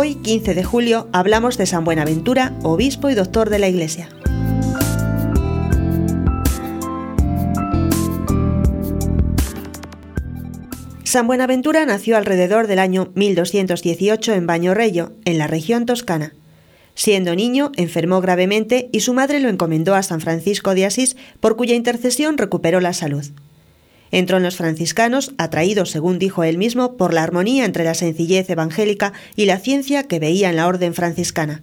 15 de julio hablamos de San Buenaventura, obispo y doctor de la Iglesia. San Buenaventura nació alrededor del año 1218 en Bañorello, en la región toscana. Siendo niño, enfermó gravemente y su madre lo encomendó a San Francisco de Asís, por cuya intercesión recuperó la salud. Entró en los franciscanos, atraído, según dijo él mismo, por la armonía entre la sencillez evangélica y la ciencia que veía en la orden franciscana.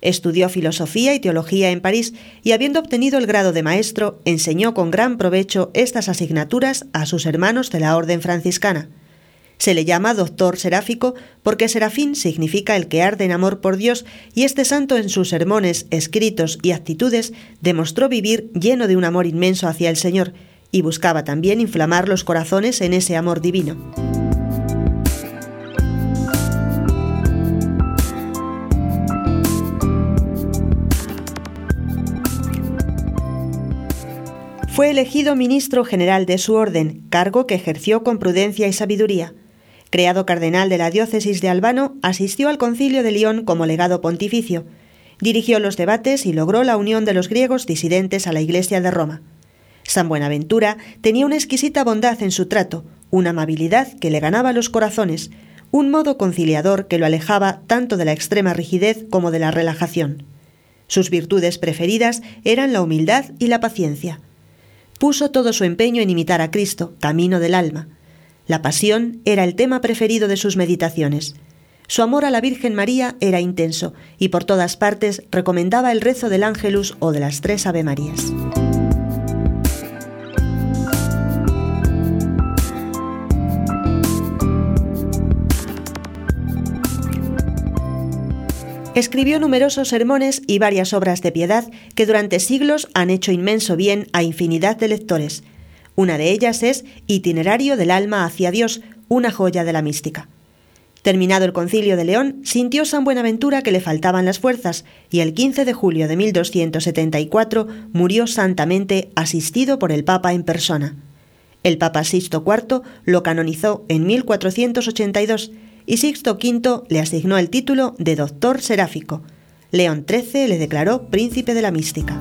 Estudió filosofía y teología en París y, habiendo obtenido el grado de maestro, enseñó con gran provecho estas asignaturas a sus hermanos de la orden franciscana. Se le llama doctor seráfico porque serafín significa el que arde en amor por Dios y este santo en sus sermones, escritos y actitudes demostró vivir lleno de un amor inmenso hacia el Señor y buscaba también inflamar los corazones en ese amor divino. Fue elegido ministro general de su orden, cargo que ejerció con prudencia y sabiduría. Creado cardenal de la diócesis de Albano, asistió al concilio de León como legado pontificio. Dirigió los debates y logró la unión de los griegos disidentes a la Iglesia de Roma. San Buenaventura tenía una exquisita bondad en su trato, una amabilidad que le ganaba los corazones, un modo conciliador que lo alejaba tanto de la extrema rigidez como de la relajación. Sus virtudes preferidas eran la humildad y la paciencia puso todo su empeño en imitar a Cristo, camino del alma. La pasión era el tema preferido de sus meditaciones. Su amor a la Virgen María era intenso y por todas partes recomendaba el rezo del Ángelus o de las tres Ave Marías. Escribió numerosos sermones y varias obras de piedad que durante siglos han hecho inmenso bien a infinidad de lectores. Una de ellas es Itinerario del alma hacia Dios, una joya de la mística. Terminado el concilio de León, sintió San Buenaventura que le faltaban las fuerzas y el 15 de julio de 1274 murió santamente asistido por el Papa en persona. El Papa Sisto IV lo canonizó en 1482 y Sixto V le asignó el título de doctor seráfico. León XIII le declaró príncipe de la mística.